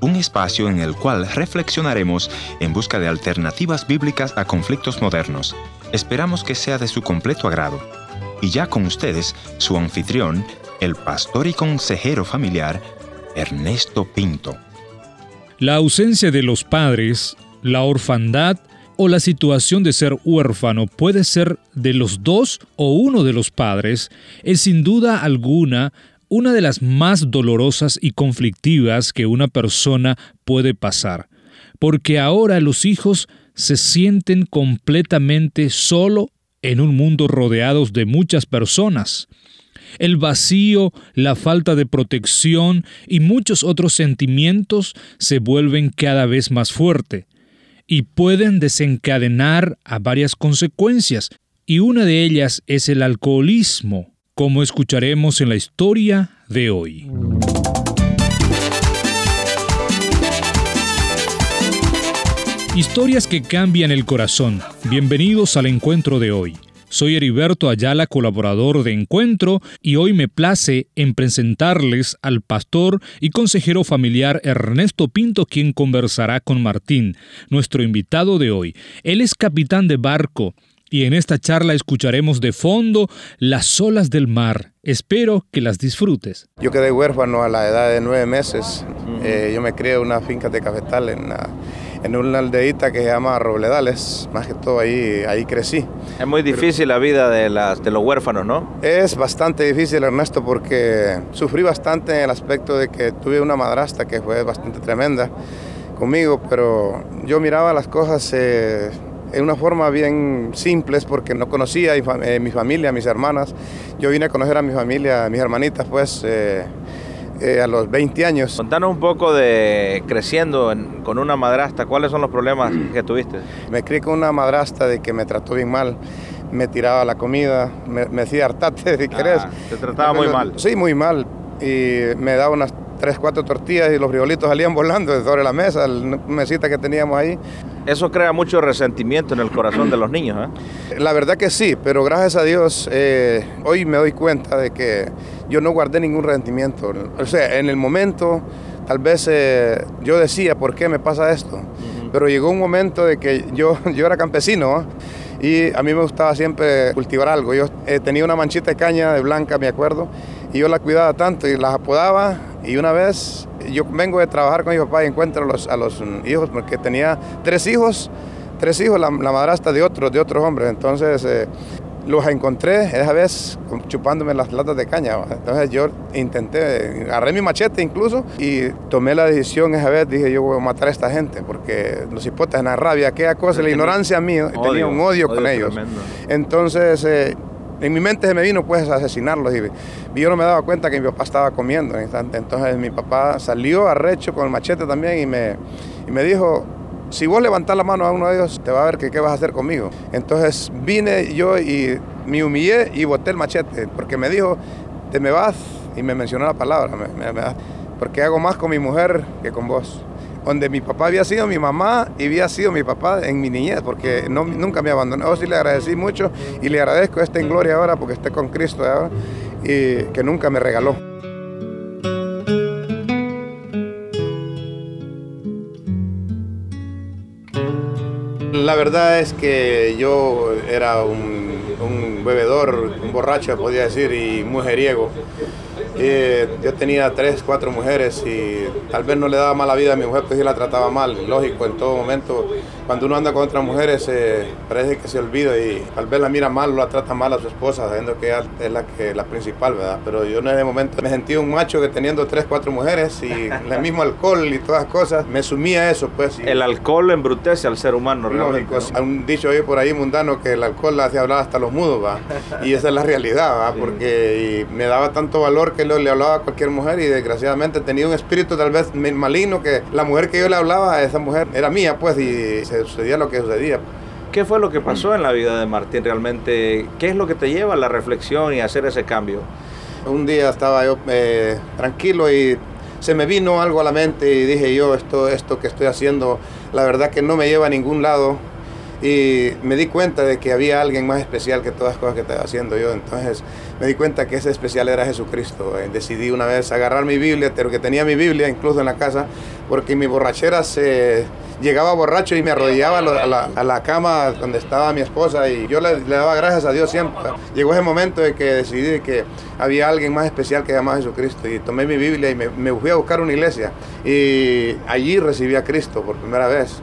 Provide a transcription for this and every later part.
Un espacio en el cual reflexionaremos en busca de alternativas bíblicas a conflictos modernos. Esperamos que sea de su completo agrado. Y ya con ustedes, su anfitrión, el pastor y consejero familiar, Ernesto Pinto. La ausencia de los padres, la orfandad o la situación de ser huérfano puede ser de los dos o uno de los padres, es sin duda alguna una de las más dolorosas y conflictivas que una persona puede pasar, porque ahora los hijos se sienten completamente solo en un mundo rodeados de muchas personas. El vacío, la falta de protección y muchos otros sentimientos se vuelven cada vez más fuertes y pueden desencadenar a varias consecuencias, y una de ellas es el alcoholismo, como escucharemos en la historia de hoy. Historias que cambian el corazón. Bienvenidos al encuentro de hoy. Soy Heriberto Ayala, colaborador de Encuentro, y hoy me place en presentarles al pastor y consejero familiar Ernesto Pinto, quien conversará con Martín, nuestro invitado de hoy. Él es capitán de barco y en esta charla escucharemos de fondo las olas del mar. Espero que las disfrutes. Yo quedé huérfano a la edad de nueve meses. Eh, yo me crié en una finca de cafetal en, en una aldeita que se llama Robledales. Más que todo ahí, ahí crecí. Es muy difícil la vida de, las, de los huérfanos, ¿no? Es bastante difícil, Ernesto, porque sufrí bastante en el aspecto de que tuve una madrastra que fue bastante tremenda conmigo, pero yo miraba las cosas... Eh, en una forma bien simple, porque no conocía a eh, mi familia, a mis hermanas. Yo vine a conocer a mi familia, a mis hermanitas, pues eh, eh, a los 20 años. Contanos un poco de creciendo con una madrastra, ¿cuáles son los problemas que tuviste? Me crié con una madrastra de que me trató bien mal, me tiraba la comida, me, me decía hartate si ah, querés. ¿Te trataba muy mal? Sí, muy mal. Y me daba unas tres, cuatro tortillas y los frijolitos salían volando sobre la mesa, la mesita que teníamos ahí. Eso crea mucho resentimiento en el corazón de los niños, ¿eh? La verdad que sí, pero gracias a Dios eh, hoy me doy cuenta de que yo no guardé ningún resentimiento. O sea, en el momento tal vez eh, yo decía, ¿por qué me pasa esto? Pero llegó un momento de que yo, yo era campesino y a mí me gustaba siempre cultivar algo. Yo tenía una manchita de caña de blanca, me acuerdo, y yo la cuidaba tanto y las apodaba y una vez yo vengo de trabajar con mi papá y encuentro a los, a los hijos, porque tenía tres hijos, tres hijos, la, la madrastra de otros, de otros hombres. Entonces eh, los encontré esa vez chupándome las latas de caña. Entonces yo intenté, agarré mi machete incluso y tomé la decisión esa vez, dije yo voy a matar a esta gente porque los hipotes, la rabia, aquella cosa, la ignorancia mía, tenía un odio, con ellos. Entonces... Eh, en mi mente se me vino pues asesinarlos y, yo no me daba cuenta que mi papá estaba comiendo en instante. Entonces mi papá salió arrecho con el machete también y me, y me dijo, si vos levantás la mano a uno de ellos, te va a ver que qué vas a hacer conmigo. Entonces vine yo y me humillé y boté el machete porque me dijo, te me vas y me mencionó la palabra, porque hago más con mi mujer que con vos donde mi papá había sido mi mamá y había sido mi papá en mi niñez, porque nunca me abandonó. Oh, sí le agradecí mucho y le agradezco esta en gloria ahora porque esté con Cristo ahora y que nunca me regaló. La verdad es que yo era un, un bebedor, un borracho, podía decir, y mujeriego. Eh, yo tenía tres, cuatro mujeres y tal vez no le daba mala vida a mi mujer, pues sí la trataba mal, lógico, en todo momento. Cuando uno anda con otras mujeres eh, parece que se olvida y tal vez la mira mal o la trata mal a su esposa, sabiendo que es la, que, la principal, ¿verdad? Pero yo en ese momento me sentí un macho que teniendo tres, cuatro mujeres y el mismo alcohol y todas las cosas, me sumía a eso, pues. El alcohol embrutece al ser humano, realmente. Lógico, un dicho hoy por ahí mundano que el alcohol hace hablar hasta los mudos, ¿va? Y esa es la realidad, ¿va? Porque me daba tanto valor que le hablaba a cualquier mujer y desgraciadamente tenía un espíritu tal vez maligno que la mujer que yo le hablaba a esa mujer era mía, pues, y se sucedía lo que sucedía. ¿Qué fue lo que pasó en la vida de Martín realmente? ¿Qué es lo que te lleva a la reflexión y a hacer ese cambio? Un día estaba yo eh, tranquilo y se me vino algo a la mente y dije yo, esto, esto que estoy haciendo, la verdad que no me lleva a ningún lado y me di cuenta de que había alguien más especial que todas las cosas que estaba haciendo yo. Entonces me di cuenta que ese especial era Jesucristo. Eh, decidí una vez agarrar mi Biblia, que tenía mi Biblia incluso en la casa, porque mi borrachera se llegaba borracho y me arrodillaba a la, cama donde estaba mi esposa y yo le, daba gracias a Dios siempre. Llegó ese momento de que decidí que había alguien más especial que llamaba Jesucristo y tomé mi Biblia y me, me fui a buscar una iglesia y allí recibí a Cristo por primera vez.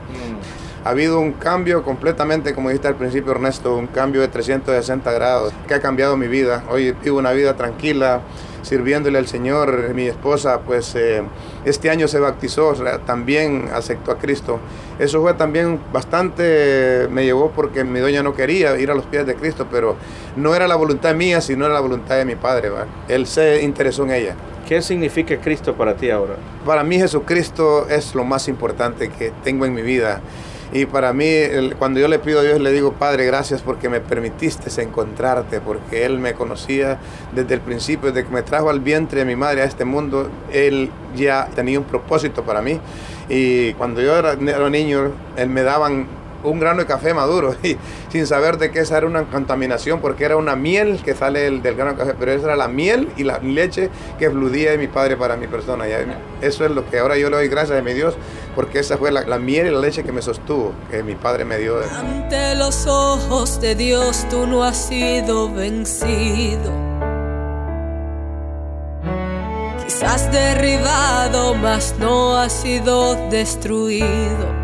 Ha habido un cambio completamente, como dijiste al principio Ernesto, un cambio de 360 grados que ha cambiado mi vida. Hoy vivo una vida tranquila, sirviéndole al Señor. Mi esposa, pues eh, este año se bautizó, también aceptó a Cristo. Eso fue también bastante, me llevó porque mi doña no quería ir a los pies de Cristo, pero no era la voluntad mía, sino era la voluntad de mi padre. Él se interesó en ella. ¿Qué significa Cristo para ti ahora? Para mí Jesucristo es lo más importante que tengo en mi vida. Y para mí, cuando yo le pido a Dios, le digo, Padre, gracias porque me permitiste encontrarte, porque Él me conocía desde el principio, desde que me trajo al vientre de mi madre a este mundo, Él ya tenía un propósito para mí. Y cuando yo era, era niño, Él me daban un grano de café maduro y sin saber de qué esa era una contaminación porque era una miel que sale del, grano de café, pero esa era la miel y la leche que fludía de mi padre para mi persona. Y eso es lo que ahora yo le doy gracias a mi Dios porque esa fue la, la miel y la leche que me sostuvo, que mi padre me dio. Ante los ojos de Dios tú no has sido vencido. Quizás derribado, mas no has sido destruido.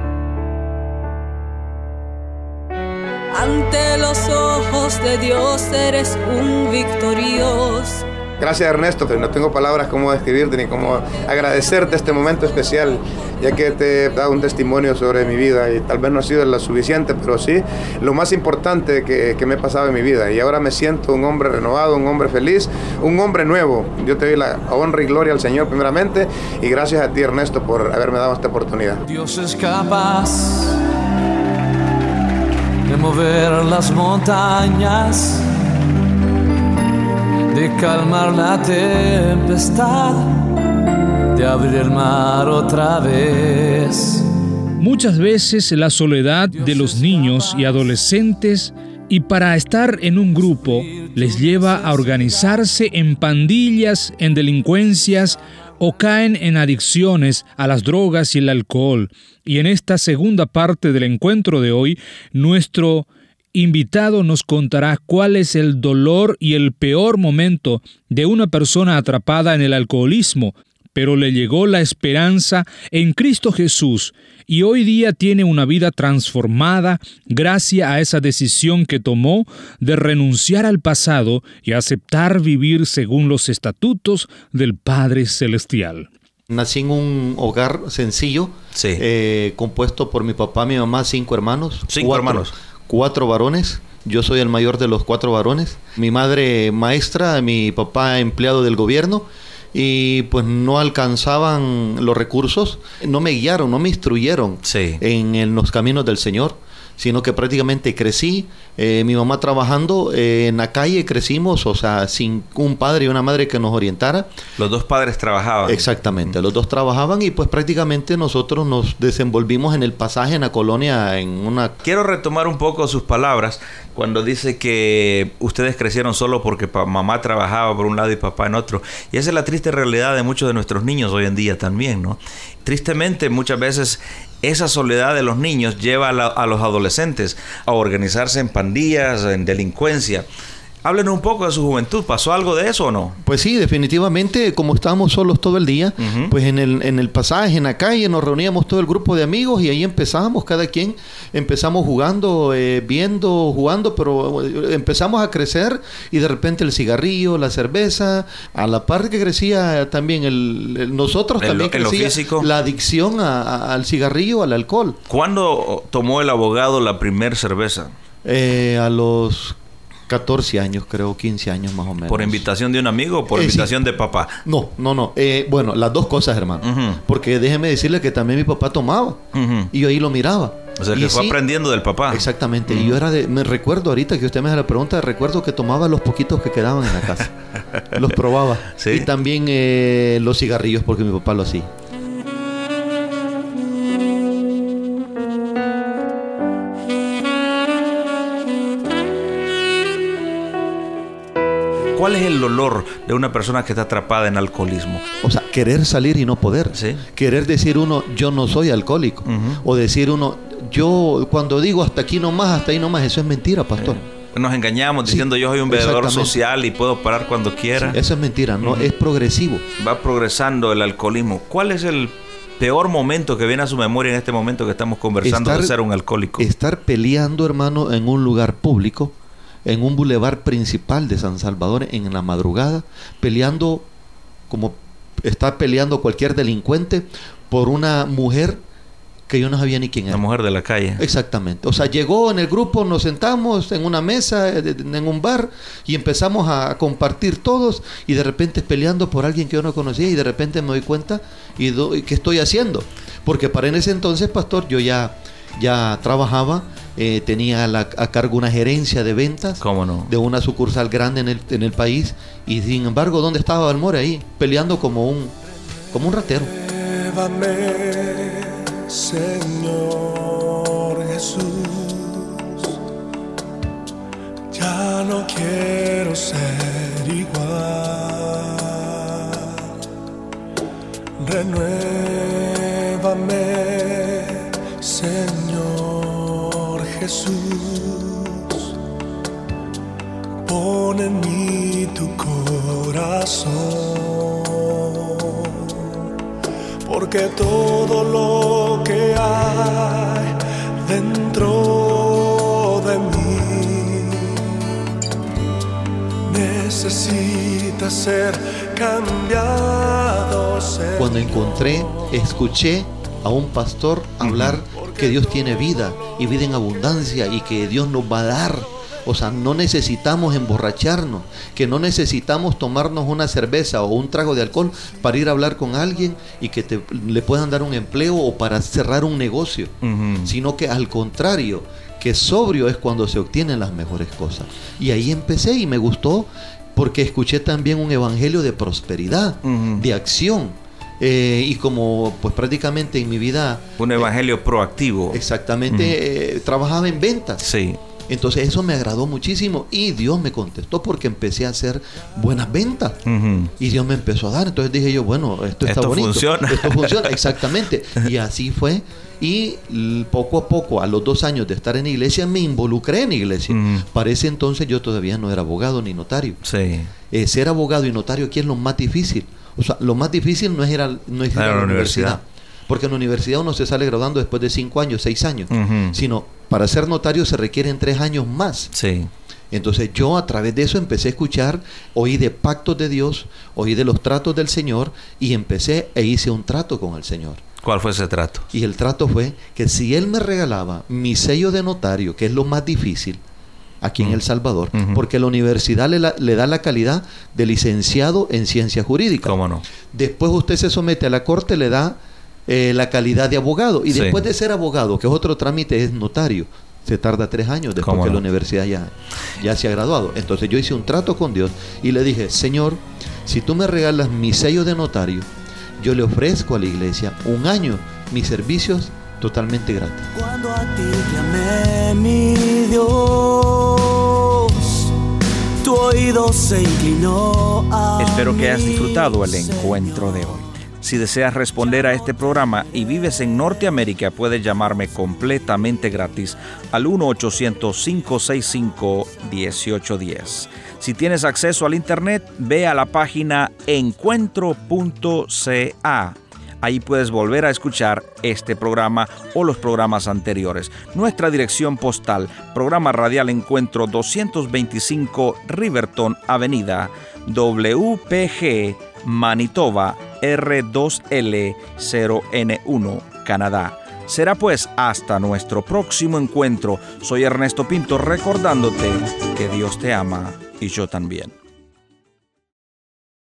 Ante los ojos de Dios eres un victorioso. Gracias Ernesto, no tengo palabras como describirte ni cómo agradecerte este momento especial, ya que te he dado un testimonio sobre mi vida y tal vez no ha sido lo suficiente, pero sí lo más importante que, que me ha pasado en mi vida. Y ahora me siento un hombre renovado, un hombre feliz, un hombre nuevo. Yo te doy la honra y gloria al Señor primeramente y gracias a ti Ernesto por haberme dado esta oportunidad. Dios es capaz mover las montañas, de calmar la tempestad, de abrir el mar otra vez. Muchas veces la soledad de los niños y adolescentes y para estar en un grupo les lleva a organizarse en pandillas, en delincuencias o caen en adicciones a las drogas y el alcohol. Y en esta segunda parte del encuentro de hoy, nuestro invitado nos contará cuál es el dolor y el peor momento de una persona atrapada en el alcoholismo, pero le llegó la esperanza en Cristo Jesús y hoy día tiene una vida transformada gracias a esa decisión que tomó de renunciar al pasado y aceptar vivir según los estatutos del Padre Celestial. Nací en un hogar sencillo, eh, compuesto por mi papá, mi mamá, cinco hermanos. Cinco hermanos. Cuatro varones. Yo soy el mayor de los cuatro varones. Mi madre maestra, mi papá empleado del gobierno y pues no alcanzaban los recursos, no me guiaron, no me instruyeron en, los caminos del Señor sino que prácticamente crecí, eh, mi mamá trabajando eh, en la calle, crecimos, o sea, sin un padre y una madre que nos orientara. Los dos padres trabajaban. Exactamente, los dos trabajaban y pues prácticamente nosotros nos desenvolvimos en el pasaje en la colonia en una... Quiero retomar un poco sus palabras cuando dice que ustedes crecieron solo porque mamá trabajaba por un lado y papá en otro. Y esa es la triste realidad de muchos de nuestros niños hoy en día también, ¿no? Tristemente muchas veces esa soledad de los niños lleva a, los adolescentes a organizarse en pandillas, en delincuencia. Háblenos un poco de su juventud. ¿Pasó algo de eso o no? Pues sí, definitivamente, como estábamos solos todo el día, pues en el, en el pasaje, en la calle, nos reuníamos todo el grupo de amigos y ahí empezamos, cada quien empezamos jugando, eh, viendo, jugando, pero eh, empezamos a crecer y de repente el cigarrillo, la cerveza, a la par que crecía también el, nosotros también crecía la adicción al cigarrillo, al alcohol. ¿Cuándo tomó el abogado la primer cerveza? Eh, a los 14 años, creo, 15 años más o menos. ¿Por invitación de un amigo o por eh, invitación de papá? No, no, no. Eh, bueno, las dos cosas, hermano. Porque déjeme decirle que también mi papá tomaba. Y yo ahí lo miraba. O sea, que fue aprendiendo del papá. Exactamente. Y yo era de. Me recuerdo ahorita que usted me hace la pregunta, recuerdo que tomaba los poquitos que quedaban en la casa. los probaba. Y también eh, los cigarrillos, porque mi papá lo hacía. ¿Cuál es el dolor de una persona que está atrapada en alcoholismo? O sea, querer salir y no poder. Sí. Querer decir uno, yo no soy alcohólico. O decir uno, yo cuando digo hasta aquí nomás, hasta ahí nomás, eso es mentira, pastor. Nos engañamos diciendo yo soy un bebedor social y puedo parar cuando quiera. eso es mentira, no, es progresivo. Va progresando el alcoholismo. ¿Cuál es el peor momento que viene a su memoria en este momento que estamos conversando de ser un alcohólico? Estar peleando, hermano, en un lugar público, en un bulevar principal de San Salvador en la madrugada, peleando como está peleando cualquier delincuente por una mujer que yo no sabía ni quién era. La mujer de la calle. Exactamente. O sea, llegó en el grupo, nos sentamos en una mesa, eh, en un bar, y empezamos a compartir todos, y de repente peleando por alguien que yo no conocía, y de repente me doy cuenta, y ¿qué estoy haciendo? Porque para en ese entonces, pastor, yo ya, ya trabajaba, eh, tenía a cargo una gerencia de ventas ¿Cómo no? de una sucursal grande en el, en el país, y sin embargo, ¿dónde estaba Balmore ahí? Peleando como un, como un ratero. Señor Jesús, ya no quiero ser igual. Renuévame, Señor Jesús. Pon en mí tu corazón porque todo lo que hay dentro de mí necesita ser cambiado. Cuando encontré, escuché a un pastor hablar que Dios tiene vida y vida en abundancia y que Dios nos va a dar o sea, no necesitamos emborracharnos, que no necesitamos tomarnos una cerveza o un trago de alcohol para ir a hablar con alguien y que te, le puedan dar un empleo o para cerrar un negocio, sino que al contrario, que sobrio es cuando se obtienen las mejores cosas. Y ahí empecé y me gustó porque escuché también un evangelio de prosperidad, de acción. Eh, y como pues prácticamente en mi vida... Un evangelio proactivo. Exactamente, eh, trabajaba en ventas. Sí. Entonces eso me agradó muchísimo y Dios me contestó porque empecé a hacer buenas ventas y Dios me empezó a dar. Entonces dije yo, bueno, esto está bonito. Funciona. Esto funciona, exactamente. Y así fue. Y poco a poco, a los dos años de estar en iglesia, me involucré en iglesia. Para ese entonces yo todavía no era abogado ni notario. Sí. Eh, ser abogado y notario aquí es lo más difícil. O sea, lo más difícil no es ir a, no es la, universidad porque en la universidad uno se sale graduando después de cinco años, seis años, sino para ser notario se requieren tres años más. Sí. Entonces yo a través de eso empecé a escuchar, oí de pactos de Dios, oí de los tratos del Señor y empecé e hice un trato con el Señor. ¿Cuál fue ese trato? Y el trato fue que si Él me regalaba mi sello de notario, que es lo más difícil, aquí en El Salvador, porque la universidad le, le, da la calidad de licenciado en ciencia jurídica. ¿Cómo no? Después usted se somete a la corte, le da eh, la calidad de abogado. Y después de ser abogado, que es otro trámite, es notario. Se tarda tres años después que la universidad ya, ya se ha graduado. Entonces yo hice un trato con Dios y le dije, Señor, si tú me regalas mi sello de notario, yo le ofrezco a la iglesia un año mis servicios totalmente gratis. Cuando a ti llamé, mi Dios, tu oído se inclinó Espero que hayas disfrutado el encuentro de hoy. Si deseas responder a este programa y vives en Norteamérica, puedes llamarme completamente gratis al 1-800-565-1810. Si tienes acceso al Internet, ve a la página encuentro.ca. Ahí puedes volver a escuchar este programa o los programas anteriores. Nuestra dirección postal, programa radial Encuentro 225 Riverton Avenida, WPG, Manitoba R2L0N1, Canadá. Será pues hasta nuestro próximo encuentro. Soy Ernesto Pinto recordándote que Dios te ama y yo también.